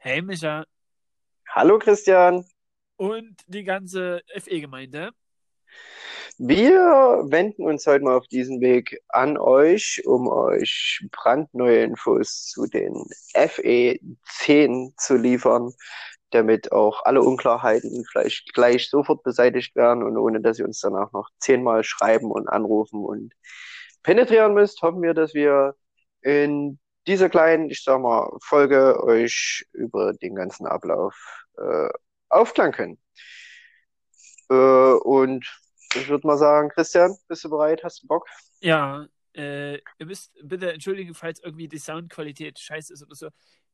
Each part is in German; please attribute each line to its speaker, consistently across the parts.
Speaker 1: Hey Micha
Speaker 2: Hallo Christian,
Speaker 1: und die ganze FE-Gemeinde.
Speaker 2: wir wenden uns heute mal auf diesen Weg an euch, um euch brandneue Infos zu den FE 10 zu liefern, damit auch alle Unklarheiten vielleicht gleich sofort beseitigt werden und ohne dass ihr uns danach noch zehnmal schreiben und anrufen und penetrieren müsst, hoffen wir, dass wir in dieser kleinen, ich sag mal, Folge euch über den ganzen Ablauf äh, aufklären können. Äh, und ich würde mal sagen, Christian, bist du bereit? Hast du Bock?
Speaker 1: Ja, äh, ihr müsst bitte entschuldigen, falls irgendwie die Soundqualität scheiße ist oder so.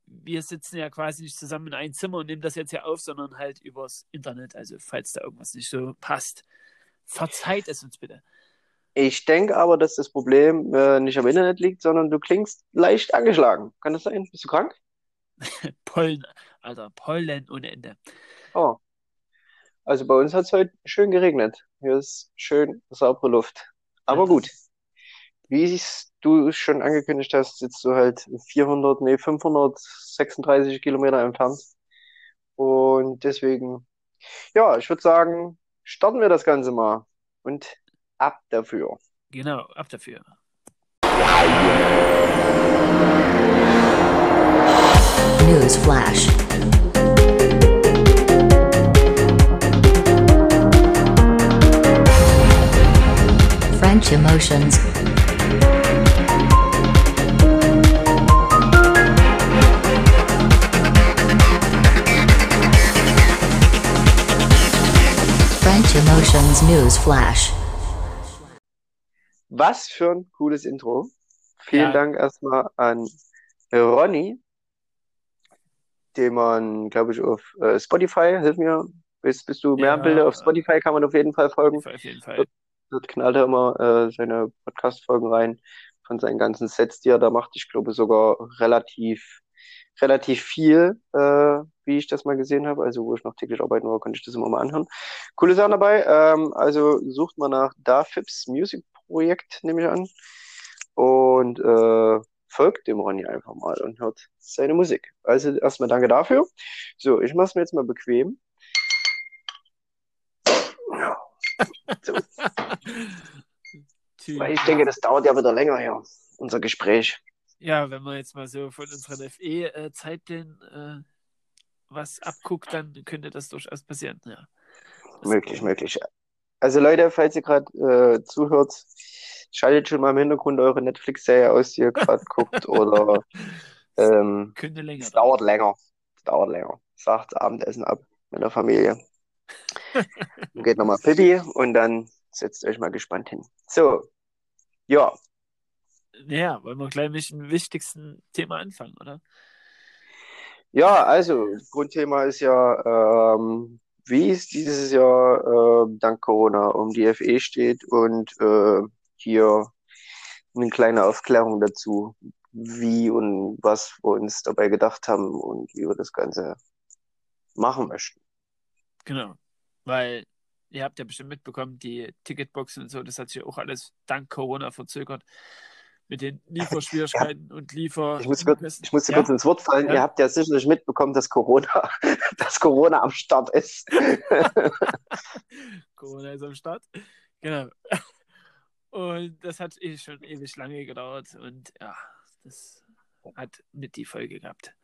Speaker 1: Wir sitzen ja quasi nicht zusammen in einem Zimmer und nehmen das jetzt hier auf, sondern halt übers Internet. Also, falls da irgendwas nicht so passt, verzeiht es uns bitte.
Speaker 2: Ich denke aber, dass das Problem äh, nicht am Internet liegt, sondern du klingst leicht angeschlagen. Kann das sein? Bist du krank?
Speaker 1: Pollen, Alter, Pollen ohne Ende.
Speaker 2: Oh. Also bei uns hat es heute schön geregnet. Hier ist schön saubere Luft. Aber gut, wie du schon angekündigt hast, sitzt du halt 400, nee, 536 Kilometer entfernt. Und deswegen, ja, ich würde sagen, starten wir das Ganze mal. Und ab dafür.
Speaker 1: Genau, ab dafür.
Speaker 3: News Flash. French emotions. French emotions news flash.
Speaker 2: Was für ein cooles Intro. Vielen
Speaker 1: Ja.
Speaker 2: Dank erstmal an Ronny, den man, glaube ich, auf äh, Spotify, hilf mir, bist, bist du mehr
Speaker 1: Ja.
Speaker 2: im Bilde? Auf Spotify kann man auf jeden Fall folgen.
Speaker 1: Auf jeden Fall.
Speaker 2: Dort knallt er immer äh, seine Podcast-Folgen rein von seinen ganzen Sets, die er da macht. Ich glaube sogar relativ, relativ viel, äh, wie ich das mal gesehen habe. Also wo ich noch täglich arbeiten war, konnte ich das immer mal anhören. Coole Sachen dabei. Ähm, also sucht mal nach Dafips Music Projekt, nehme ich an. Und äh, folgt dem Ronny einfach mal und hört seine Musik. Also erstmal danke dafür. So, ich mache es mir jetzt mal bequem. So, weil ich denke, das dauert ja wieder länger hier, unser Gespräch.
Speaker 1: Ja, wenn man jetzt mal so von unseren FE-Zeiten äh, was abguckt, dann könnte das durchaus passieren. Ja. Das-
Speaker 2: Möglich, möglich. Also Leute, falls ihr gerade äh, zuhört, schaltet schon mal im Hintergrund eure Netflix-Serie aus, die ihr gerade guckt, oder ähm,
Speaker 1: Könnte länger
Speaker 2: es dauert länger. Es dauert länger. Sagt Abendessen ab mit der Familie. Dann geht nochmal Pipi und dann setzt euch mal gespannt hin. So, ja,
Speaker 1: Ja, wollen wir gleich mit dem wichtigsten Thema anfangen, oder?
Speaker 2: ja, also Grundthema ist ja, ähm, wie es dieses Jahr äh, dank Corona um die FE steht und äh, hier eine kleine Aufklärung dazu, wie und was wir uns dabei gedacht haben und wie wir das Ganze machen möchten.
Speaker 1: Genau. Weil ihr habt ja bestimmt mitbekommen, die Ticketboxen und so, das hat sich auch alles dank Corona verzögert. Mit den Lieferschwierigkeiten und Liefer.
Speaker 2: Ich muss kurz, ich musste
Speaker 1: Ja.
Speaker 2: kurz ins Wort fallen.
Speaker 1: Ja.
Speaker 2: Ihr habt ja sicherlich mitbekommen, dass Corona, dass Corona am Start ist.
Speaker 1: Corona ist am Start. Genau. Und das hat eh schon ewig lange gedauert und ja, das hat mit die Folge gehabt.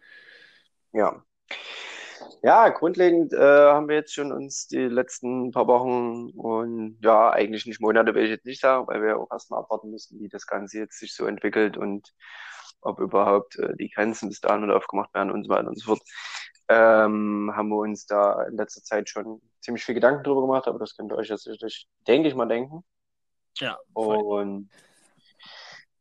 Speaker 2: Ja. Ja, grundlegend äh, haben wir jetzt schon uns die letzten paar Wochen und ja, eigentlich nicht Monate, will ich jetzt nicht sagen, weil wir auch erstmal abwarten müssen, wie das Ganze jetzt sich so entwickelt und ob überhaupt äh, die Grenzen bis dahin wieder aufgemacht werden und so weiter und so fort. Ähm, haben wir uns da in letzter Zeit schon ziemlich viel Gedanken drüber gemacht, aber das könnt ihr euch jetzt sicherlich, denke ich mal, denken.
Speaker 1: Ja, voll.
Speaker 2: Und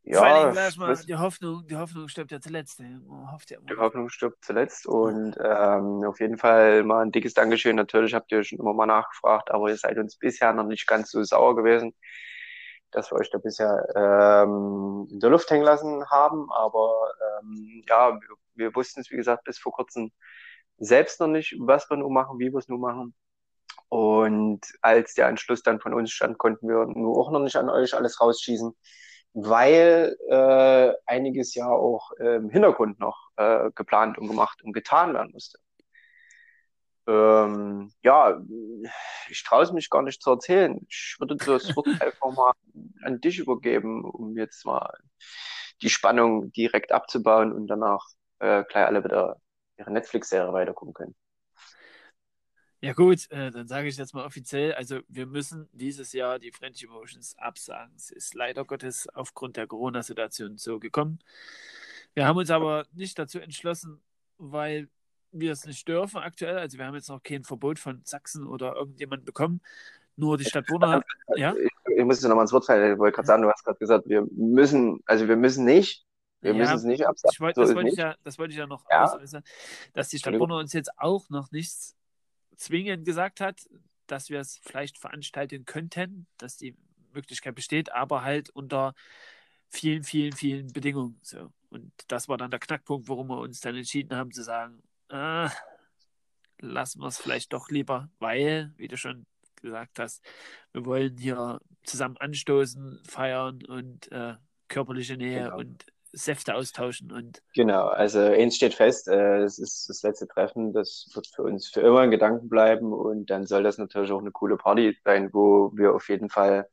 Speaker 2: ja,
Speaker 1: Dingen, sag ich mal, die Hoffnung, die Hoffnung stirbt ja zuletzt. Man hofft ja immer.
Speaker 2: Die Hoffnung stirbt zuletzt und ähm, auf jeden Fall mal ein dickes Dankeschön. Natürlich habt ihr schon immer mal nachgefragt, aber ihr seid uns bisher noch nicht ganz so sauer gewesen, dass wir euch da bisher ähm, in der Luft hängen lassen haben. Aber ähm, ja, wir, wir wussten es, wie gesagt, bis vor kurzem selbst noch nicht, was wir nun machen, wie wir es nun machen. Und als der Anschluss dann von uns stand, konnten wir nur auch noch nicht an euch alles rausschießen. Weil äh, einiges ja auch im Hintergrund noch äh, geplant und gemacht und getan werden musste. Ähm, ja, ich traue es mich gar nicht zu erzählen. Ich würde das Wort einfach mal an dich übergeben, um jetzt mal die Spannung direkt abzubauen und danach äh, gleich alle wieder ihre Netflix-Serie weitergucken können.
Speaker 1: Ja gut, äh, dann sage ich jetzt mal offiziell, also wir müssen dieses Jahr die French Emotions absagen. Es ist leider Gottes aufgrund der Corona-Situation so gekommen. Wir haben uns aber nicht dazu entschlossen, weil wir es nicht dürfen aktuell. Also wir haben jetzt noch kein Verbot von Sachsen oder irgendjemand bekommen. Nur die Stadt Brunner, ja?
Speaker 2: Ich, ich muss dir nochmal ins Wort fallen. Ich wollte gerade sagen, du hast gerade gesagt, wir müssen, also wir müssen nicht, wir
Speaker 1: Ja,
Speaker 2: müssen es nicht absagen.
Speaker 1: Wollt,
Speaker 2: So
Speaker 1: das, wollte ja, das wollte ich ja noch
Speaker 2: Ja.
Speaker 1: ausäußern, dass die Stadt. Brunner uns jetzt auch noch nichts zwingend gesagt hat, dass wir es vielleicht veranstalten könnten, dass die Möglichkeit besteht, aber halt unter vielen, vielen, vielen Bedingungen. So. Und das war dann der Knackpunkt, warum wir uns dann entschieden haben zu sagen, ah, lassen wir es vielleicht doch lieber, weil, wie du schon gesagt hast, wir wollen hier zusammen anstoßen, feiern und äh, körperliche Nähe
Speaker 2: Genau.
Speaker 1: und Säfte austauschen und
Speaker 2: Genau, also eins steht fest, äh, es ist das letzte Treffen, das wird für uns für immer in Gedanken bleiben und dann soll das natürlich auch eine coole Party sein, wo wir auf jeden Fall,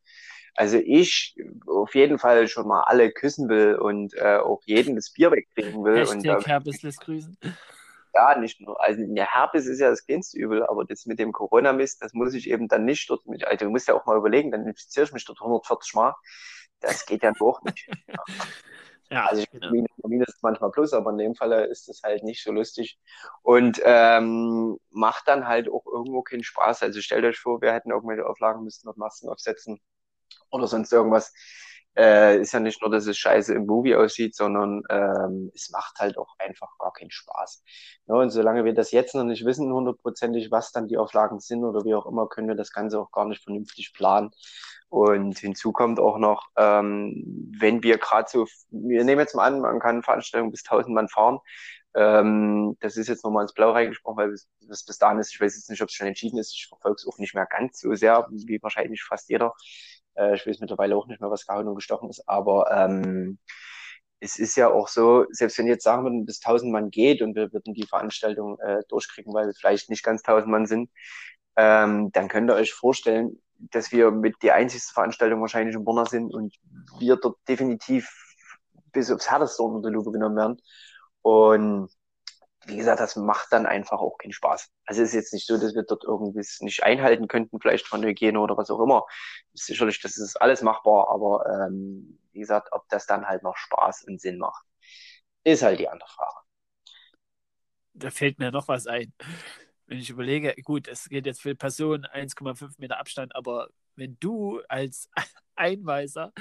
Speaker 2: also ich auf jeden Fall schon mal alle küssen will und äh, auch jeden das Bier wegkriegen will und
Speaker 1: Hashtag
Speaker 2: äh,
Speaker 1: Herpes lässt grüßen.
Speaker 2: ja, nicht nur, also der Herpes ist ja das kleinste Übel, aber das mit dem Corona-Mist, das muss ich eben dann nicht dort mit, also du musst ja auch mal überlegen, dann infiziere ich mich dort 140 Mal, das geht ja doch nicht.
Speaker 1: Ja,
Speaker 2: Also ich
Speaker 1: genau.
Speaker 2: Minus, Minus ist manchmal Plus, aber in dem Fall ist es halt nicht so lustig und ähm, macht dann halt auch irgendwo keinen Spaß. Also stellt euch vor, wir hätten irgendwelche Auflagen, müssten noch Masken aufsetzen oder sonst irgendwas. Äh, ist ja nicht nur, dass es scheiße im Movie aussieht, sondern ähm, es macht halt auch einfach gar keinen Spaß. Ja, und solange wir das jetzt noch nicht wissen, hundertprozentig, was dann die Auflagen sind oder wie auch immer, können wir das Ganze auch gar nicht vernünftig planen. Und hinzu kommt auch noch, ähm, wenn wir gerade so, wir nehmen jetzt mal an, man kann Veranstaltungen bis 1000 Mann fahren. Ähm, das ist jetzt nochmal ins Blau reingesprochen, weil es bis, dahin ist, ich weiß jetzt nicht, ob es schon entschieden ist, ich verfolge es auch nicht mehr ganz so sehr, wie wahrscheinlich fast jeder. Äh, ich weiß mittlerweile auch nicht mehr, was gehauen und gestochen ist, aber ähm, es ist ja auch so, selbst wenn jetzt sagen würden, bis 1000 Mann geht und wir würden die Veranstaltung äh, durchkriegen, weil wir vielleicht nicht ganz 1000 Mann sind, ähm, dann könnt ihr euch vorstellen, dass wir mit die einzigste Veranstaltung wahrscheinlich in Brunner sind und wir dort definitiv bis aufs Härteste unter die Lupe genommen werden. Und wie gesagt, das macht dann einfach auch keinen Spaß. Also es ist jetzt nicht so, dass wir dort irgendwie es nicht einhalten könnten, vielleicht von der Hygiene oder was auch immer. Sicherlich, das ist alles machbar, aber ähm, wie gesagt, ob das dann halt noch Spaß und Sinn macht, ist halt die andere Frage.
Speaker 1: Da fällt mir noch was ein. Wenn ich überlege, gut, es geht jetzt für Personen 1,5 Meter Abstand, aber wenn du als Einweiser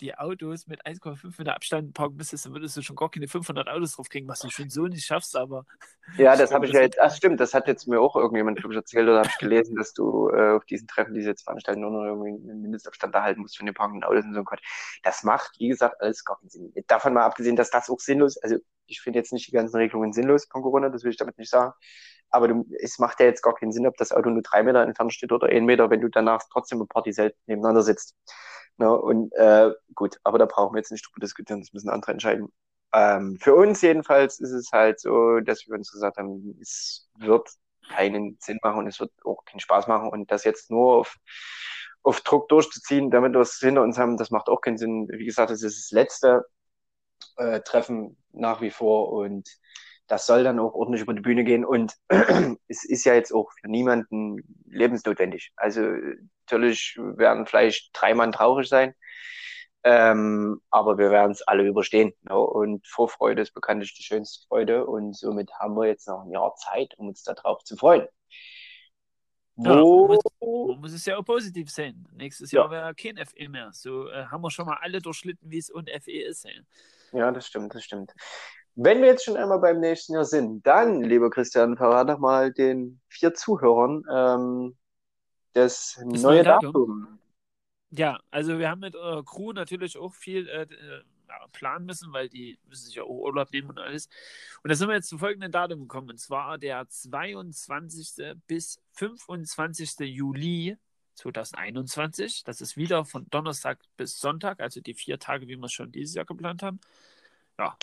Speaker 1: die Autos mit 1,5 Meter Abstand parken müsstest, dann würdest du schon gar keine 500 Autos draufkriegen, was du schon so nicht schaffst, aber
Speaker 2: Ja, das habe
Speaker 1: glaube,
Speaker 2: ich ja jetzt, ach stimmt, das hat jetzt mir auch irgendjemand glaub ich, erzählt oder habe ich gelesen, dass du äh, auf diesen Treffen, die sie jetzt veranstalten, nur noch irgendwie einen Mindestabstand da halten musst von den parkenden Autos und so ein Quatsch. Das macht, wie gesagt, alles gar keinen Sinn. Davon mal abgesehen, dass das auch sinnlos, also ich finde jetzt nicht die ganzen Regelungen sinnlos von Corona, das will ich damit nicht sagen. Aber du, es macht ja jetzt gar keinen Sinn, ob das Auto nur drei Meter entfernt steht oder einen Meter, wenn du danach trotzdem im Partyzelt nebeneinander sitzt. Ne? Und äh, gut, aber da brauchen wir jetzt nicht drüber diskutieren, das müssen andere entscheiden. Ähm, für uns jedenfalls ist es halt so, dass wir uns gesagt haben, es wird keinen Sinn machen und es wird auch keinen Spaß machen und das jetzt nur auf, auf Druck durchzuziehen, damit wir es hinter uns haben, das macht auch keinen Sinn. Wie gesagt, es ist das letzte äh, Treffen nach wie vor und das soll dann auch ordentlich über die Bühne gehen und es ist ja jetzt auch für niemanden lebensnotwendig. Also natürlich werden vielleicht drei Mann traurig sein, ähm, aber wir werden es alle überstehen. Ne? Und Vorfreude ist bekanntlich die schönste Freude und somit haben wir jetzt noch ein Jahr Zeit, um uns darauf zu freuen.
Speaker 1: Ja,
Speaker 2: Wo,
Speaker 1: man muss es ja auch positiv sehen. Nächstes
Speaker 2: Ja.
Speaker 1: Jahr wäre kein FE mehr. So äh, haben wir schon mal alle durchlitten, wie es und FE ist. Ey.
Speaker 2: Ja, das stimmt, das stimmt. Wenn wir jetzt schon einmal beim nächsten Jahr sind, dann, lieber Christian, verrat doch mal den vier Zuhörern ähm, das,
Speaker 1: Das
Speaker 2: neue
Speaker 1: Datum.
Speaker 2: Datum.
Speaker 1: Ja, also wir haben mit unserer Crew natürlich auch viel äh, äh, planen müssen, weil die müssen sich ja auch Urlaub nehmen und alles. Und da sind wir jetzt zu folgenden Datum gekommen. Und zwar der 22. bis 25. Juli 2021. Das ist wieder von Donnerstag bis Sonntag, also die vier Tage, wie wir es schon dieses Jahr geplant haben. Ja,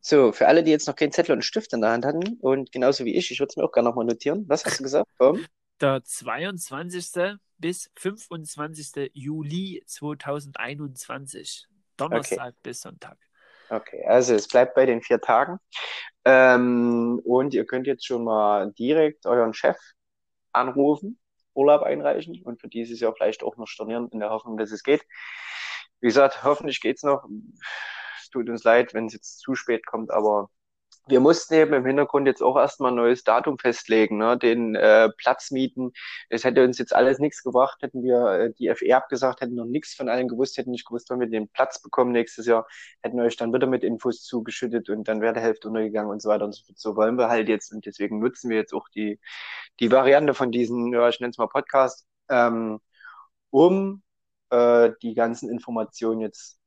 Speaker 2: So, für alle, die jetzt noch keinen Zettel und einen Stift in der Hand hatten und genauso wie ich, ich würde es mir auch gerne nochmal notieren. Was hast du gesagt? Tom?
Speaker 1: der 22. bis 25. Juli 2021. Donnerstag bis Sonntag.
Speaker 2: Okay, also es bleibt bei den vier Tagen. Ähm, und ihr könnt jetzt schon mal direkt euren Chef anrufen, Urlaub einreichen und für dieses Jahr vielleicht auch noch stornieren, in der Hoffnung, dass es geht. Wie gesagt, hoffentlich geht's noch. Tut uns leid, wenn es jetzt zu spät kommt, aber wir mussten eben im Hintergrund jetzt auch erstmal ein neues Datum festlegen, ne? den äh, Platz mieten. Es hätte uns jetzt alles nichts gebracht, hätten wir äh, die FE abgesagt, hätten noch nichts von allen gewusst, hätten nicht gewusst, wann wir den Platz bekommen nächstes Jahr, hätten euch dann wieder mit Infos zugeschüttet und dann wäre der Hälfte untergegangen und so weiter und so fort. So wollen wir halt jetzt und deswegen nutzen wir jetzt auch die, die Variante von diesen, ja, ich nenne es mal Podcast, ähm, um äh, die ganzen Informationen jetzt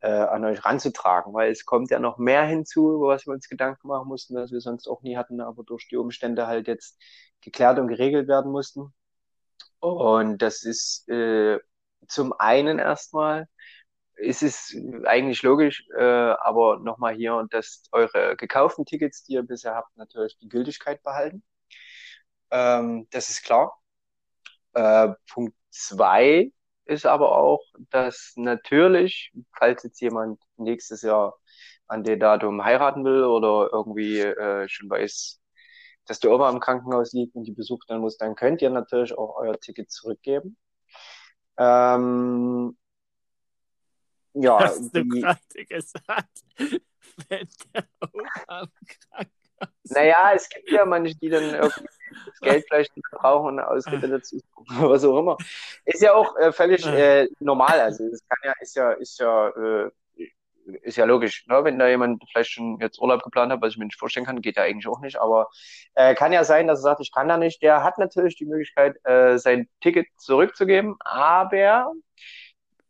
Speaker 2: äh, an euch ranzutragen, weil es kommt ja noch mehr hinzu, über was wir uns Gedanken machen mussten, was wir sonst auch nie hatten, aber durch die Umstände halt jetzt geklärt und geregelt werden mussten. Und das ist äh, zum einen erstmal, ist es eigentlich logisch, äh, aber nochmal hier, dass eure gekauften Tickets, die ihr bisher habt, natürlich die Gültigkeit behalten. Ähm, das ist klar. Äh, Punkt zwei ist aber auch, dass natürlich, falls jetzt jemand nächstes Jahr an dem Datum heiraten will oder irgendwie äh, schon weiß, dass der Oma im Krankenhaus liegt und die besucht dann muss, dann könnt ihr natürlich auch euer Ticket zurückgeben. Ähm, ja,
Speaker 1: Hast du
Speaker 2: die,
Speaker 1: gerade gesagt, wenn der Oma im Krankenhaus
Speaker 2: naja, es gibt ja manche, die dann irgendwie das Geld vielleicht nicht brauchen und eine Ausrede dazu was auch immer. Ist ja auch äh, völlig äh, normal. Also das kann ja, ist ja, ist ja, äh, ist ja logisch, ne? wenn da jemand vielleicht schon jetzt Urlaub geplant hat, was ich mir nicht vorstellen kann, geht ja eigentlich auch nicht, aber äh, kann ja sein, dass er sagt, ich kann da nicht. Der hat natürlich die Möglichkeit, äh, sein Ticket zurückzugeben, aber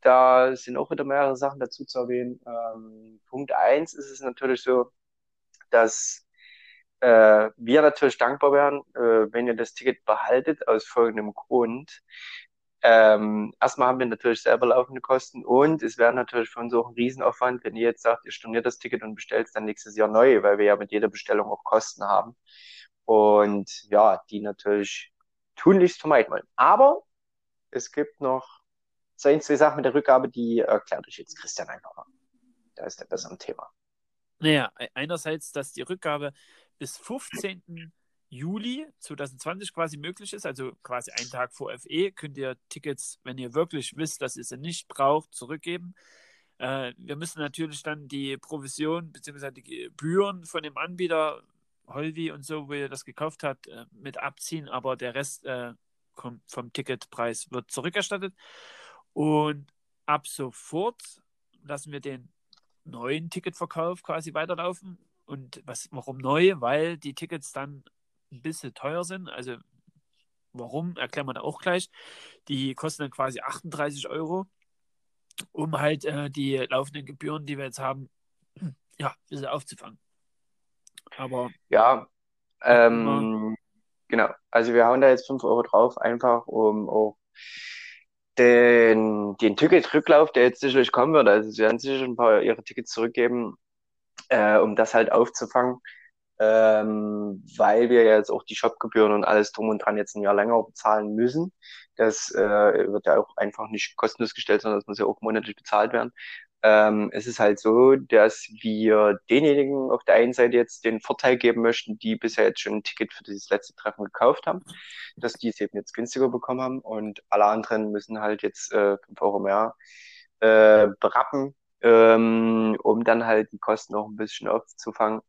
Speaker 2: da sind auch wieder mehrere Sachen dazu zu erwähnen. Ähm, Punkt eins ist es natürlich so, dass äh, wir natürlich dankbar wären, äh, wenn ihr das Ticket behaltet, aus folgendem Grund. Ähm, erstmal haben wir natürlich selber laufende Kosten und es wäre natürlich für uns auch ein Riesenaufwand, wenn ihr jetzt sagt, ihr storniert das Ticket und bestellt es dann nächstes Jahr neu, weil wir ja mit jeder Bestellung auch Kosten haben. Und ja, die natürlich tunlichst vermeiden wollen. Aber es gibt noch ein, zwei Sachen mit der Rückgabe, die erklärt euch jetzt Christian einfach mal. Da ist er besser am Thema.
Speaker 1: Naja, e- einerseits, dass die Rückgabe bis 15. Juli 2020 quasi möglich ist, also quasi einen Tag vor FE, könnt ihr Tickets, wenn ihr wirklich wisst, dass ihr sie nicht braucht, zurückgeben. Äh, wir müssen natürlich dann die Provision bzw. die Gebühren von dem Anbieter, Holvi und so, wo ihr das gekauft habt, äh, mit abziehen, aber der Rest äh, kommt vom Ticketpreis wird zurückerstattet. Und ab sofort lassen wir den neuen Ticketverkauf quasi weiterlaufen. Und was, warum neu? Weil die Tickets dann ein bisschen teuer sind. Also warum, erklären wir da auch gleich. Die kosten dann quasi 38 Euro, um halt äh, die laufenden Gebühren, die wir jetzt haben, ja, ein bisschen aufzufangen. Aber
Speaker 2: Ja, ähm, genau. Also wir hauen da jetzt 5 Euro drauf, einfach um auch den, den Ticketrücklauf, der jetzt sicherlich kommen wird. Also sie werden sicher ein paar ihre Tickets zurückgeben, äh, um das halt aufzufangen. Ähm, weil wir jetzt auch die Shopgebühren und alles drum und dran jetzt ein Jahr länger bezahlen müssen. Das äh, wird ja auch einfach nicht kostenlos gestellt, sondern das muss ja auch monatlich bezahlt werden. Ähm, es ist halt so, dass wir denjenigen auf der einen Seite jetzt den Vorteil geben möchten, die bisher jetzt schon ein Ticket für dieses letzte Treffen gekauft haben, dass die es eben jetzt günstiger bekommen haben und alle anderen müssen halt jetzt äh, 5 Euro mehr äh, berappen, ähm, um dann halt die Kosten noch ein bisschen aufzufangen.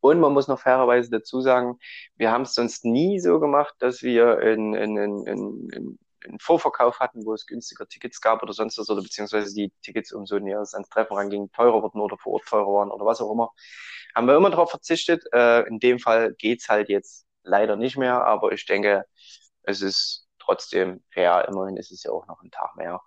Speaker 2: Und man muss noch fairerweise dazu sagen, wir haben es sonst nie so gemacht, dass wir in, in, in, in, einen Vorverkauf hatten, wo es günstiger Tickets gab oder sonst was, oder beziehungsweise die Tickets umso näher es ans Treffen ranging, teurer wurden oder vor Ort teurer waren oder was auch immer. Haben wir immer darauf verzichtet. Äh, in dem Fall geht's halt jetzt leider nicht mehr, aber ich denke, es ist trotzdem fair. Immerhin ist es ja auch noch ein Tag mehr.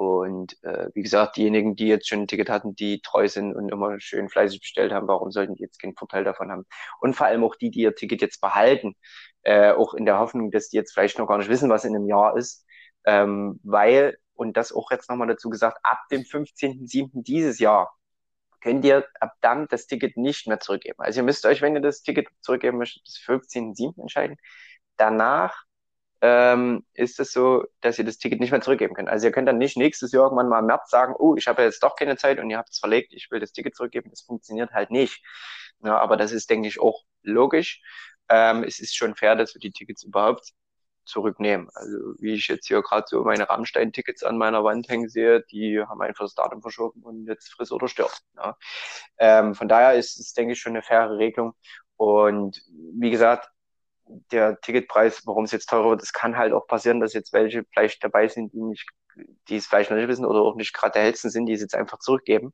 Speaker 2: Und äh, wie gesagt, diejenigen, die jetzt schon ein Ticket hatten, die treu sind und immer schön fleißig bestellt haben, warum sollten die jetzt keinen Vorteil davon haben? Und vor allem auch die, die ihr Ticket jetzt behalten, äh, auch in der Hoffnung, dass die jetzt vielleicht noch gar nicht wissen, was in einem Jahr ist, ähm, weil, und das auch jetzt nochmal dazu gesagt, ab dem 15.07. dieses Jahr könnt ihr ab dann das Ticket nicht mehr zurückgeben. Also ihr müsst euch, wenn ihr das Ticket zurückgeben möchtet, bis 15.07. entscheiden. Danach ähm, ist es so, dass ihr das Ticket nicht mehr zurückgeben könnt. Also ihr könnt dann nicht nächstes Jahr irgendwann mal im März sagen, oh, ich habe jetzt doch keine Zeit und ihr habt es verlegt, ich will das Ticket zurückgeben. Das funktioniert halt nicht. Ja, aber das ist, denke ich, auch logisch. Ähm, es ist schon fair, dass wir die Tickets überhaupt zurücknehmen. Also wie ich jetzt hier gerade so meine Rammstein-Tickets an meiner Wand hängen sehe, die haben einfach das Datum verschoben und jetzt friss oder stirbt. Ja. Ähm, von daher ist es, denke ich, schon eine faire Regelung. Und wie gesagt, der Ticketpreis, warum es jetzt teurer wird, es kann halt auch passieren, dass jetzt welche vielleicht dabei sind, die nicht, die es vielleicht noch nicht wissen oder auch nicht gerade der hellsten sind, die es jetzt einfach zurückgeben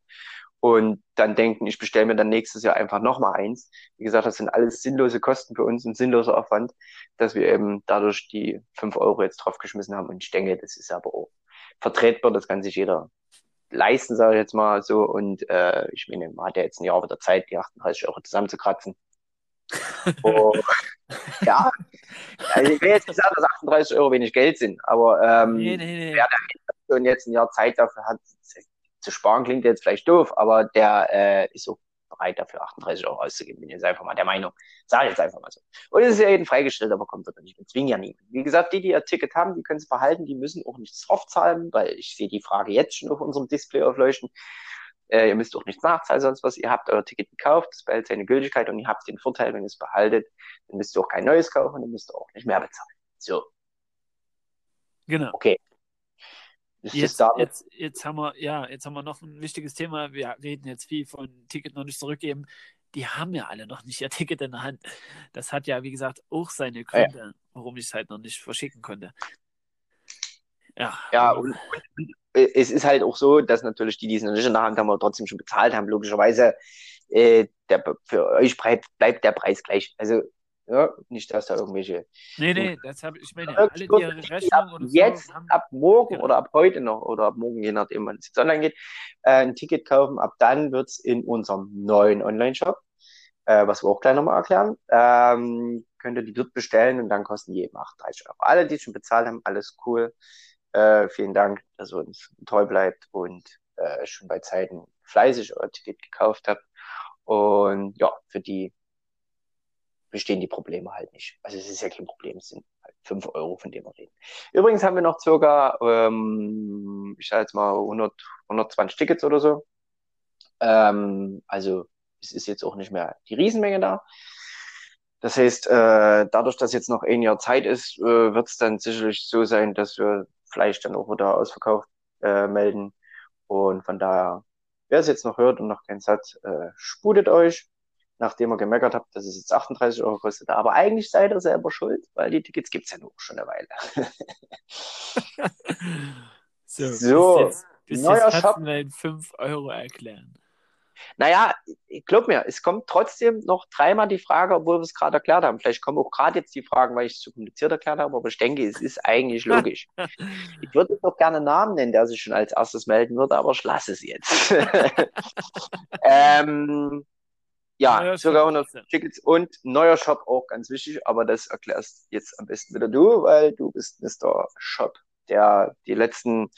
Speaker 2: und dann denken, ich bestelle mir dann nächstes Jahr einfach nochmal eins. Wie gesagt, das sind alles sinnlose Kosten für uns, ein sinnloser Aufwand, dass wir eben dadurch die fünf Euro jetzt draufgeschmissen haben. Und ich denke, das ist aber auch vertretbar, das kann sich jeder leisten, sage ich jetzt mal so. Und äh, ich meine, man hat ja jetzt ein Jahr wieder Zeit, die 38 Euro zusammenzukratzen. oh, ja, also ich will jetzt nicht sagen, dass 38 Euro wenig Geld sind, aber ähm, nee, nee, nee. wer da schon jetzt ein Jahr Zeit dafür hat, zu sparen klingt jetzt vielleicht doof, aber der äh, ist auch bereit dafür 38 Euro auszugeben, bin jetzt einfach mal der Meinung. Sage ich jetzt einfach mal so. Und es ist ja jeden freigestellt, aber kommt doch nicht. Wir zwingen ja niemanden. Wie gesagt, die, die ihr Ticket haben, die können es behalten, die müssen auch nichts draufzahlen, weil ich sehe die Frage jetzt schon auf unserem Display aufleuchten. Äh, ihr müsst auch nichts nachzahlen, sonst was. Ihr habt euer Ticket gekauft, das behält seine Gültigkeit und ihr habt den Vorteil, wenn ihr es behaltet, dann müsst ihr auch kein neues kaufen und dann müsst ihr auch nicht mehr bezahlen. So.
Speaker 1: Genau.
Speaker 2: Okay.
Speaker 1: Jetzt, jetzt, jetzt, haben wir, ja, jetzt haben wir noch ein wichtiges Thema. Wir reden jetzt viel von Ticket noch nicht zurückgeben. Die haben ja alle noch nicht ihr Ticket in der Hand. Das hat ja, wie gesagt, auch seine Gründe, ja. warum ich es halt noch nicht verschicken konnte.
Speaker 2: Ja. Ja, und, und, es ist halt auch so, dass natürlich die, die es noch nicht in der Hand haben, aber trotzdem schon bezahlt haben, logischerweise, äh, der, für euch bleibt, bleibt der Preis gleich. Also ja, nicht, dass da irgendwelche.
Speaker 1: Nee, nee, das habe ich meine, alle die ihre
Speaker 2: Rechnung ab oder jetzt, so haben, ab morgen genau. oder ab heute noch oder ab morgen, je nachdem, wann es jetzt online geht, äh, ein Ticket kaufen. Ab dann wird es in unserem neuen Online-Shop, äh, was wir auch gleich nochmal erklären, ähm, könnt ihr die dort bestellen und dann kosten die eben 38 Euro. Alle, die schon bezahlt haben, alles cool. Äh, vielen Dank, dass ihr uns treu bleibt und äh, schon bei Zeiten fleißig euer Ticket gekauft habt. Und ja, für die bestehen die Probleme halt nicht. Also es ist ja kein Problem, es sind halt 5 Euro, von dem wir reden. Übrigens haben wir noch circa, ähm, ich sage jetzt mal 100, 120 Tickets oder so. Ähm, also es ist jetzt auch nicht mehr die Riesenmenge da. Das heißt, äh, dadurch, dass jetzt noch ein Jahr Zeit ist, äh, wird es dann sicherlich so sein, dass wir vielleicht dann auch wieder ausverkauft äh, melden. Und von daher, wer es jetzt noch hört und noch keins hat, äh, sputet euch nachdem ihr gemeckert habt, dass es jetzt 38 Euro kostet. Aber eigentlich seid ihr selber schuld, weil die Tickets gibt es ja nur schon eine Weile.
Speaker 1: so, so bis jetzt, bis neuer jetzt Shop. 5 Euro erklären.
Speaker 2: Naja, glaub mir, es kommt trotzdem noch dreimal die Frage, obwohl wir es gerade erklärt haben. Vielleicht kommen auch gerade jetzt die Fragen, weil ich es zu kompliziert erklärt habe, aber ich denke, es ist eigentlich logisch. ich würde doch gerne einen Namen nennen, der sich schon als erstes melden würde, aber ich lasse es jetzt. ähm, ja, neuer sogar 100 Shop. Tickets und neuer Shop auch ganz wichtig, aber das erklärst jetzt am besten wieder du, weil du bist Mr. Shop, der die letzten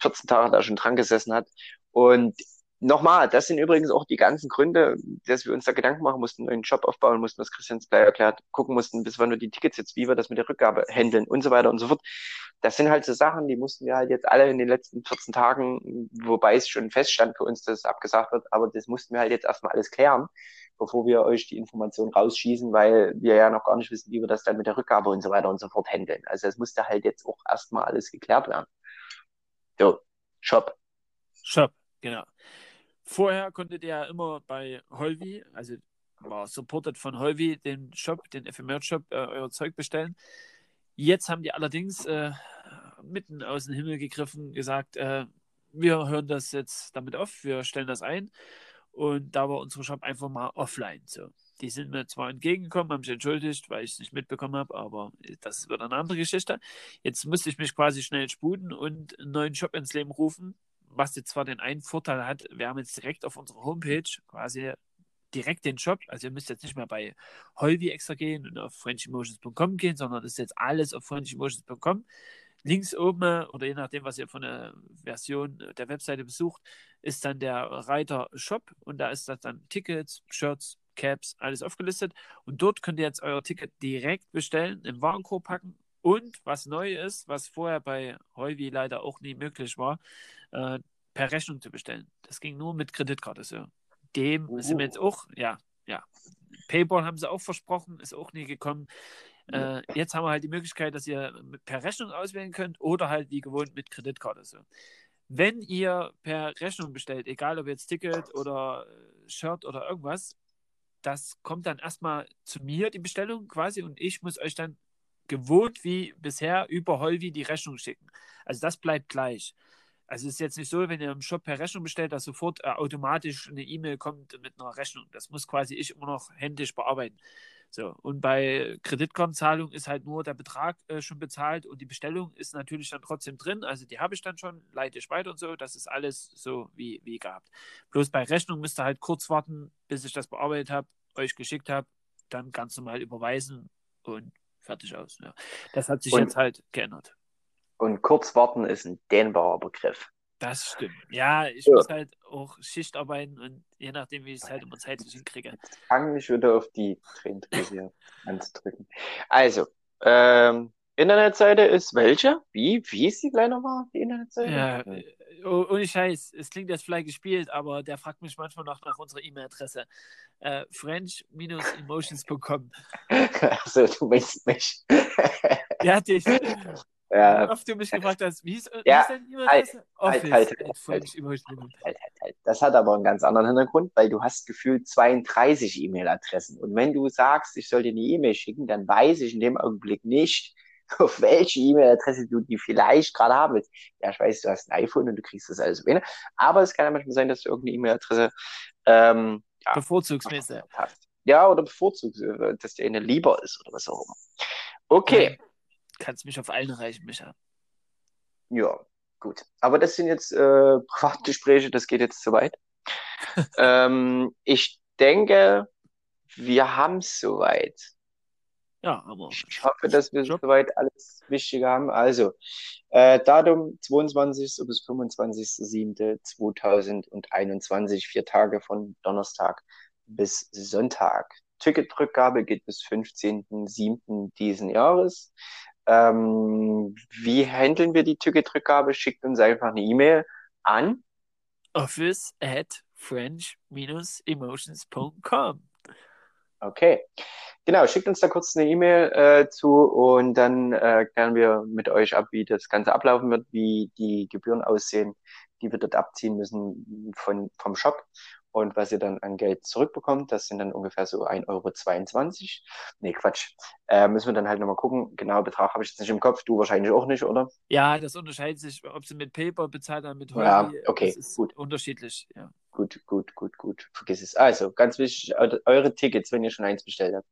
Speaker 2: 14 Tage da schon dran gesessen hat. Und nochmal, das sind übrigens auch die ganzen Gründe, dass wir uns da Gedanken machen mussten, einen Shop aufbauen mussten, was Christian gleich erklärt, gucken mussten, bis wann wir die Tickets jetzt, wie wir das mit der Rückgabe handeln und so weiter und so fort. Das sind halt so Sachen, die mussten wir halt jetzt alle in den letzten 14 Tagen, wobei es schon feststand für uns, dass es abgesagt wird, aber das mussten wir halt jetzt erstmal alles klären bevor wir euch die Information rausschießen, weil wir ja noch gar nicht wissen, wie wir das dann mit der Rückgabe und so weiter und so fort handeln. Also es musste halt jetzt auch erstmal alles geklärt werden. So, Shop.
Speaker 1: Shop, genau. Vorher konntet ihr ja immer bei Holvi, also war supported von Holvi, den Shop, den FMR-Shop, äh, euer Zeug bestellen. Jetzt haben die allerdings äh, mitten aus dem Himmel gegriffen, gesagt, äh, wir hören das jetzt damit auf, wir stellen das ein und da war unsere Shop einfach mal offline. So. die sind mir zwar entgegengekommen, haben sich entschuldigt, weil ich es nicht mitbekommen habe, aber das wieder eine andere Geschichte. Jetzt musste ich mich quasi schnell sputen und einen neuen Shop ins Leben rufen, was jetzt zwar den einen Vorteil hat, wir haben jetzt direkt auf unserer Homepage quasi direkt den Shop, also ihr müsst jetzt nicht mehr bei Holvi extra gehen und auf frenchemotions.com gehen, sondern das ist jetzt alles auf frenchemotions.com. Links oben oder je nachdem, was ihr von der Version der Webseite besucht, ist dann der Reiter Shop und da ist das dann Tickets, Shirts, Caps, alles aufgelistet. Und dort könnt ihr jetzt euer Ticket direkt bestellen, im Warenkorb packen. Und was neu ist, was vorher bei Heuvi leider auch nie möglich war, äh, per Rechnung zu bestellen. Das ging nur mit Kreditkarte. So. Dem uh. sind wir jetzt auch, ja, ja. Paypal haben sie auch versprochen, ist auch nie gekommen. Äh, jetzt haben wir halt die Möglichkeit, dass ihr per Rechnung auswählen könnt oder halt wie gewohnt mit Kreditkarte. So. Wenn ihr per Rechnung bestellt, egal ob jetzt Ticket oder äh, Shirt oder irgendwas, das kommt dann erstmal zu mir, die Bestellung quasi, und ich muss euch dann gewohnt wie bisher über Holvi die Rechnung schicken. Also das bleibt gleich. Also es ist jetzt nicht so, wenn ihr im Shop per Rechnung bestellt, dass sofort äh, automatisch eine E-Mail kommt mit einer Rechnung. Das muss quasi ich immer noch händisch bearbeiten. So, und bei Kreditkartenzahlung ist halt nur der Betrag äh, schon bezahlt und die Bestellung ist natürlich dann trotzdem drin. Also die habe ich dann schon, leite ich weiter und so. Das ist alles so wie, wie gehabt. Bloß bei Rechnung müsst ihr halt kurz warten, bis ich das bearbeitet habe, euch geschickt habe, dann ganz normal überweisen und fertig aus. Ja. Das hat sich und, jetzt halt geändert.
Speaker 2: Und kurz warten ist ein dehnbarer Begriff.
Speaker 1: Das stimmt. Ja, ich ja. muss halt auch Schicht arbeiten und je nachdem, wie ich es halt immer zeitlich hinkriege.
Speaker 2: Fange ich wieder auf die Tränendrücke anzudrücken. Also, ähm, Internetseite ist welche? Wie? Wie ist die gleich nochmal, die Internetseite?
Speaker 1: Ja, oh, ohne Scheiß. Es klingt jetzt vielleicht gespielt, aber der fragt mich manchmal noch nach unserer E-Mail-Adresse. Äh, French-emotions.com.
Speaker 2: Also, du meinst mich.
Speaker 1: ja, dich. Ja. Oft du mich gefragt hast, wie ist,
Speaker 2: ja, ist dein E-Mail-Adresse? Halt, halt, halt, halt, halt, halt, Das hat aber einen ganz anderen Hintergrund, weil du hast gefühlt 32 E-Mail-Adressen. Und wenn du sagst, ich soll dir eine E-Mail schicken, dann weiß ich in dem Augenblick nicht, auf welche E-Mail-Adresse du die vielleicht gerade haben willst. Ja, ich weiß, du hast ein iPhone und du kriegst das alles so Aber es kann ja manchmal sein, dass du irgendeine E-Mail-Adresse ähm,
Speaker 1: ja, bevorzugsmäßig
Speaker 2: hast. Ja, oder bevorzugs, äh, dass dir eine lieber ist oder was auch immer. Okay.
Speaker 1: Ja kannst mich auf allen erreichen, Micha.
Speaker 2: Ja, gut. Aber das sind jetzt äh, Privatgespräche, das geht jetzt zu weit. ähm, ich denke, wir haben es soweit.
Speaker 1: Ja, aber.
Speaker 2: Ich hoffe, dass wir soweit alles Wichtige haben. Also, äh, Datum 22. bis 25.07.2021, vier Tage von Donnerstag bis Sonntag. Ticketrückgabe geht bis 15.07. diesen Jahres. Ähm, wie handeln wir die Ticketrückgabe? Schickt uns einfach eine E-Mail an
Speaker 1: office at french-emotions.com.
Speaker 2: Okay. Genau, schickt uns da kurz eine E-Mail äh, zu und dann äh, klären wir mit euch ab, wie das Ganze ablaufen wird, wie die Gebühren aussehen, die wir dort abziehen müssen von, vom Shop und was ihr dann an Geld zurückbekommt, das sind dann ungefähr so 1,22 Euro. Nee, Quatsch. Äh, müssen wir dann halt nochmal gucken. Genau, Betrag habe ich jetzt nicht im Kopf, du wahrscheinlich auch nicht, oder?
Speaker 1: Ja, das unterscheidet sich, ob sie mit Paper bezahlt oder mit
Speaker 2: Holly. Ja, okay,
Speaker 1: gut. Unterschiedlich, ja.
Speaker 2: Gut, gut, gut, gut. Vergiss es. Also, ganz wichtig, eure Tickets, wenn ihr schon eins bestellt habt,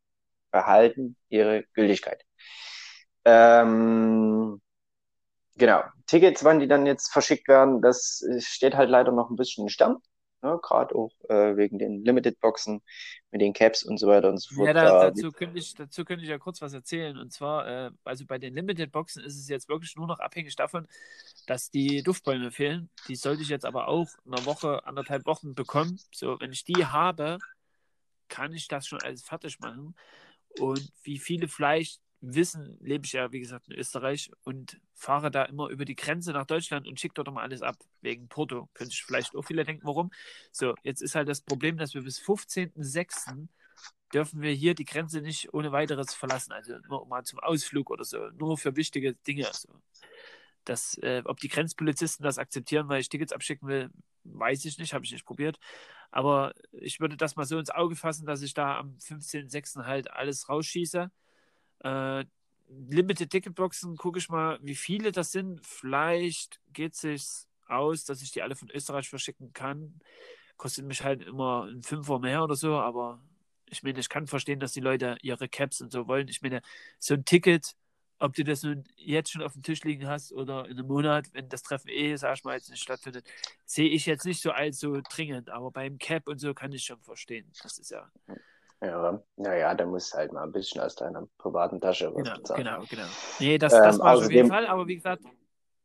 Speaker 2: behalten ihre Gültigkeit. Ähm, genau. Tickets, wann die dann jetzt verschickt werden, das steht halt leider noch ein bisschen in Stern ne? gerade auch äh, wegen den Limited-Boxen mit den Caps und so weiter und so fort.
Speaker 1: Ja, da, dazu, könnte ich, dazu könnte ich ja kurz was erzählen. Und zwar, äh, also bei den Limited-Boxen ist es jetzt wirklich nur noch abhängig davon, dass die Duftbäume fehlen. Die sollte ich jetzt aber auch in einer Woche, anderthalb Wochen bekommen. So, wenn ich die habe, kann ich das schon alles fertig machen. Und wie viele vielleicht wissen, lebe ich ja, wie gesagt, in Österreich und fahre da immer über die Grenze nach Deutschland und schicke dort mal alles ab, wegen Porto. Könnte ich vielleicht auch viele denken, warum. So, jetzt ist halt das Problem, dass wir bis 15.06. dürfen wir hier die Grenze nicht ohne weiteres verlassen. Also nur mal zum Ausflug oder so, nur für wichtige Dinge. So. Das, äh, ob die Grenzpolizisten das akzeptieren, weil ich Tickets abschicken will, weiß ich nicht, habe ich nicht probiert. Aber ich würde das mal so ins Auge fassen, dass ich da am 15.06. halt alles rausschieße äh, Limited Ticketboxen, gucke ich mal, wie viele das sind. Vielleicht geht es sich aus, dass ich die alle von Österreich verschicken kann. Kostet mich halt immer ein Fünfer mehr oder so, aber ich meine, ich kann verstehen, dass die Leute ihre Caps und so wollen. Ich meine, so ein Ticket, ob du das nun jetzt schon auf dem Tisch liegen hast oder in einem Monat, wenn das Treffen eh, sag ich mal, jetzt nicht stattfindet, sehe ich jetzt nicht so allzu dringend. Aber beim Cap und so kann ich schon verstehen. Das ist ja.
Speaker 2: Ja, naja, da musst du halt mal ein bisschen aus deiner privaten Tasche was
Speaker 1: Genau,
Speaker 2: bezahlen.
Speaker 1: genau, genau. Nee, das, das
Speaker 2: Ähm,
Speaker 1: war auf jeden
Speaker 2: außerdem-
Speaker 1: Fall, aber wie gesagt,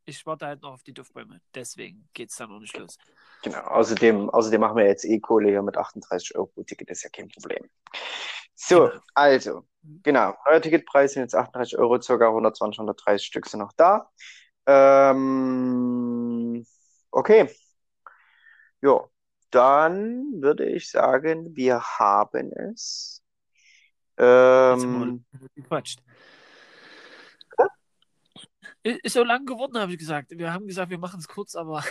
Speaker 1: ich warte halt noch auf die Duftbäume. Deswegen geht es dann nicht los.
Speaker 2: Genau, außerdem, außerdem machen wir jetzt eh Kohle hier mit 38 Euro pro Ticket, das ist ja kein Problem. So,
Speaker 1: Genau.
Speaker 2: also, genau, neuer Ticketpreis sind jetzt 38 Euro, circa 120, 130 Stück sind noch da. Ähm, okay. Ja, dann würde ich sagen, wir haben es. Ähm,
Speaker 1: gequatscht. Ist ist so lang geworden, habe ich gesagt. Wir haben gesagt, wir machen es kurz, aber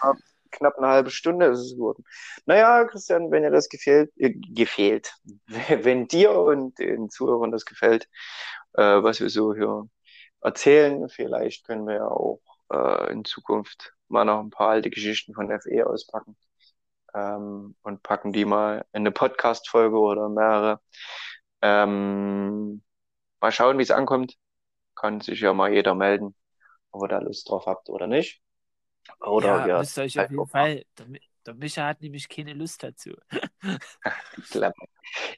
Speaker 2: knapp eine halbe Stunde ist es geworden. Naja, Christian, wenn dir das gefällt, äh, gefällt, wenn dir und den Zuhörern das gefällt, äh, was wir so hier erzählen, vielleicht können wir ja auch äh, in Zukunft mal noch ein paar alte Geschichten von FE auspacken ähm, und packen die mal in eine Podcast-Folge oder mehrere. Ähm, mal schauen, wie es ankommt. Kann sich ja mal jeder melden, ob ihr da Lust drauf habt oder nicht. Oder
Speaker 1: ja,
Speaker 2: wir
Speaker 1: müsst ihr euch auf jeden Fall. Der, der Micha hat nämlich keine Lust dazu.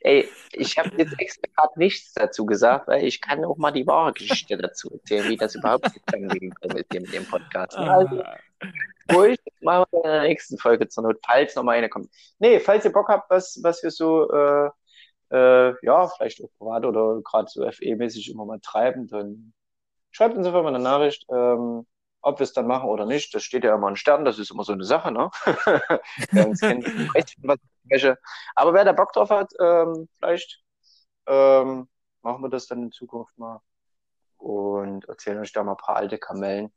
Speaker 2: Ey, ich habe jetzt extra gerade nichts dazu gesagt, weil ich kann auch mal die wahre Geschichte dazu erzählen, wie das überhaupt zustande gekommen ist hier mit dem Podcast. Also,
Speaker 1: Ah,
Speaker 2: ruhig, machen wir in der nächsten Folge zur Not, falls noch mal eine kommt. Nee, falls ihr Bock habt, was, was wir so, äh, äh, ja, vielleicht auch privat oder gerade so FE-mäßig immer mal treiben, dann schreibt uns einfach mal eine Nachricht, ähm, ob wir es dann machen oder nicht. Das steht ja immer ein Stern, das ist immer so eine Sache, ne? Wer uns kennt, weiß was spreche. Aber wer da Bock drauf hat, ähm, vielleicht ähm, machen wir das dann in Zukunft mal und erzählen euch da mal ein paar alte Kamellen.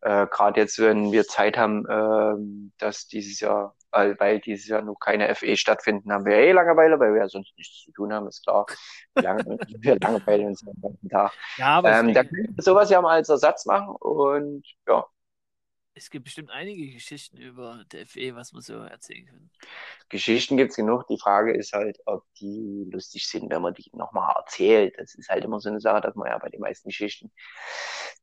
Speaker 2: Äh, Gerade jetzt, wenn wir Zeit haben, ähm, dass dieses Jahr, weil, weil dieses Jahr noch keine FE stattfinden, haben wir eh Langeweile, weil wir ja sonst nichts zu tun haben, ist klar. Lange, wir langweilen uns den ganzen Tag.
Speaker 1: ja, aber
Speaker 2: Ähm, da können wir sowas ja mal als Ersatz machen und ja,
Speaker 1: es gibt bestimmt einige Geschichten über der FE, was man so erzählen kann.
Speaker 2: Geschichten gibt's genug. Die Frage ist halt, ob die lustig sind, wenn man die nochmal erzählt. Das ist halt immer so eine Sache, dass man ja bei den meisten Geschichten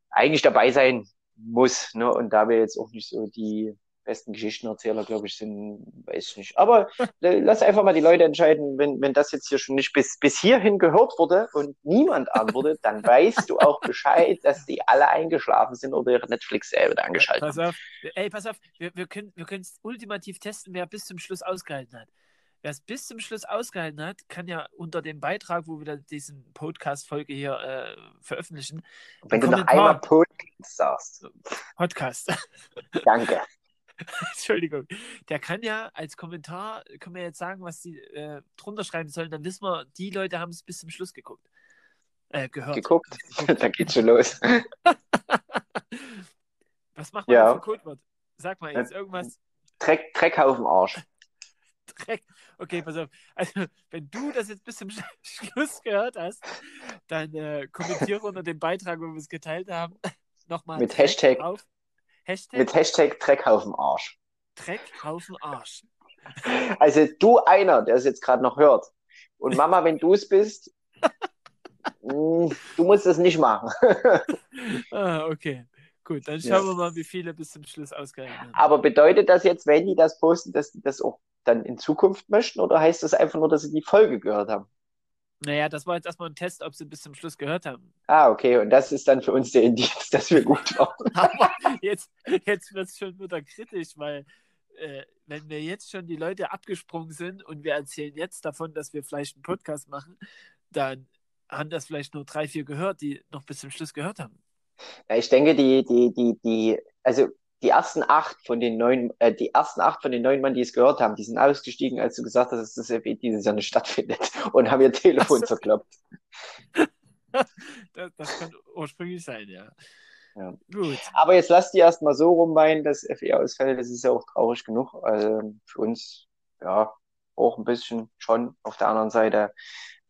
Speaker 2: eigentlich dabei sein muss. Ne? Und da wir jetzt auch nicht so die besten Geschichtenerzähler, glaube ich, sind, weiß ich nicht. Aber äh, lass einfach mal die Leute entscheiden, wenn, wenn das jetzt hier schon nicht bis, bis hierhin gehört wurde und niemand antwortet, dann weißt du auch Bescheid, dass die alle eingeschlafen sind oder ihre Netflix-Serie angeschaltet haben.
Speaker 1: Pass auf, ey, pass auf, wir, wir können wir es ultimativ testen, wer bis zum Schluss ausgehalten hat. Wer es bis zum Schluss ausgehalten hat, kann ja unter dem Beitrag, wo wir dann diesen Podcast-Folge hier äh, veröffentlichen,
Speaker 2: Wenn du noch einmal Podcast sagst,
Speaker 1: Podcast,
Speaker 2: danke.
Speaker 1: Entschuldigung, der kann ja als Kommentar, können wir jetzt sagen, was die äh, drunter schreiben sollen, dann wissen wir, die Leute haben es bis zum Schluss geguckt. Äh, gehört.
Speaker 2: Geguckt.
Speaker 1: Geguckt.
Speaker 2: da geht's schon los.
Speaker 1: Was macht man
Speaker 2: Ja.
Speaker 1: für Codewort? Sag mal jetzt irgendwas.
Speaker 2: Dreck, Dreckhaufen Arsch.
Speaker 1: Dreck. Okay, pass auf. Also, wenn du das jetzt bis zum Sch- Schluss gehört hast, dann äh, kommentiere unter dem Beitrag, wo wir es geteilt haben, nochmal
Speaker 2: Mit
Speaker 1: Dreck
Speaker 2: Hashtag-
Speaker 1: auf. Hashtag
Speaker 2: Mit Hashtag Dreckhaufen Arsch.
Speaker 1: Dreckhaufen Arsch.
Speaker 2: Also du einer, der es jetzt gerade noch hört. Und Mama, wenn du es bist, mh, du musst es nicht machen.
Speaker 1: Ah, okay. Gut, dann schauen
Speaker 2: Ja.
Speaker 1: wir mal, wie viele bis zum Schluss ausgehalten haben.
Speaker 2: Aber bedeutet das jetzt, wenn die das posten, dass die das auch dann in Zukunft möchten? Oder heißt das einfach nur, dass sie die Folge gehört haben?
Speaker 1: Naja, das war jetzt erstmal ein Test, ob sie bis zum Schluss gehört haben.
Speaker 2: Ah, okay. Und das ist dann für uns der Indiz, dass wir gut waren.
Speaker 1: Aber jetzt, jetzt wird es schon wieder kritisch, weil äh, wenn wir jetzt schon die Leute abgesprungen sind und wir erzählen jetzt davon, dass wir vielleicht einen Podcast machen, dann haben das vielleicht nur drei, vier gehört, die noch bis zum Schluss gehört haben.
Speaker 2: Ja, ich denke, die, die, die, die, also die ersten acht von den neun, äh, die ersten acht von den neun Mann, die es gehört haben, die sind ausgestiegen, als du gesagt hast, dass das FE dieses Jahr nicht stattfindet und haben ihr Telefon zerkloppt.
Speaker 1: Das, das kann ursprünglich sein, ja.
Speaker 2: Ja.
Speaker 1: Gut.
Speaker 2: Aber jetzt lass die erstmal so rumweinen, dass FE ausfällt. Das ist ja auch traurig genug. Also für uns, ja, auch ein bisschen schon. Auf der anderen Seite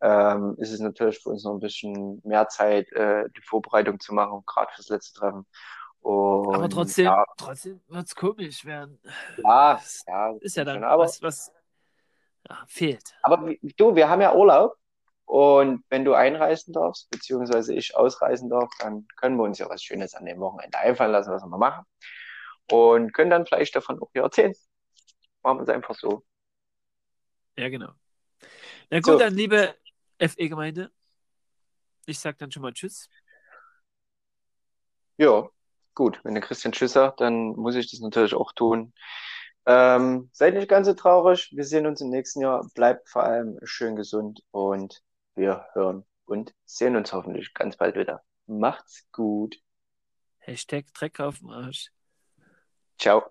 Speaker 2: ähm, ist es natürlich für uns noch ein bisschen mehr Zeit, äh, die Vorbereitung zu machen, gerade fürs letzte Treffen. Und,
Speaker 1: Aber trotzdem,
Speaker 2: Ja,
Speaker 1: trotzdem wird es komisch werden.
Speaker 2: ja, ja,
Speaker 1: ist ja dann
Speaker 2: schon, aber
Speaker 1: was, was. Ja, fehlt.
Speaker 2: Aber du, wir haben ja Urlaub. Und wenn du einreisen darfst, beziehungsweise ich ausreisen darf, dann können wir uns ja was Schönes an dem Wochenende einfallen lassen, was wir mal machen. Und können dann vielleicht davon auch hier erzählen. Machen wir es einfach so.
Speaker 1: Ja, genau. Na gut,
Speaker 2: So.
Speaker 1: dann liebe FE-Gemeinde. Ich sag dann schon mal Tschüss.
Speaker 2: Ja, gut. Wenn der Christian Tschüss sagt, dann muss ich das natürlich auch tun. Ähm, seid nicht ganz so traurig. Wir sehen uns im nächsten Jahr. Bleibt vor allem schön gesund und wir hören und sehen uns hoffentlich ganz bald wieder. Macht's gut.
Speaker 1: Hashtag Dreck auf dem Arsch.
Speaker 2: Ciao.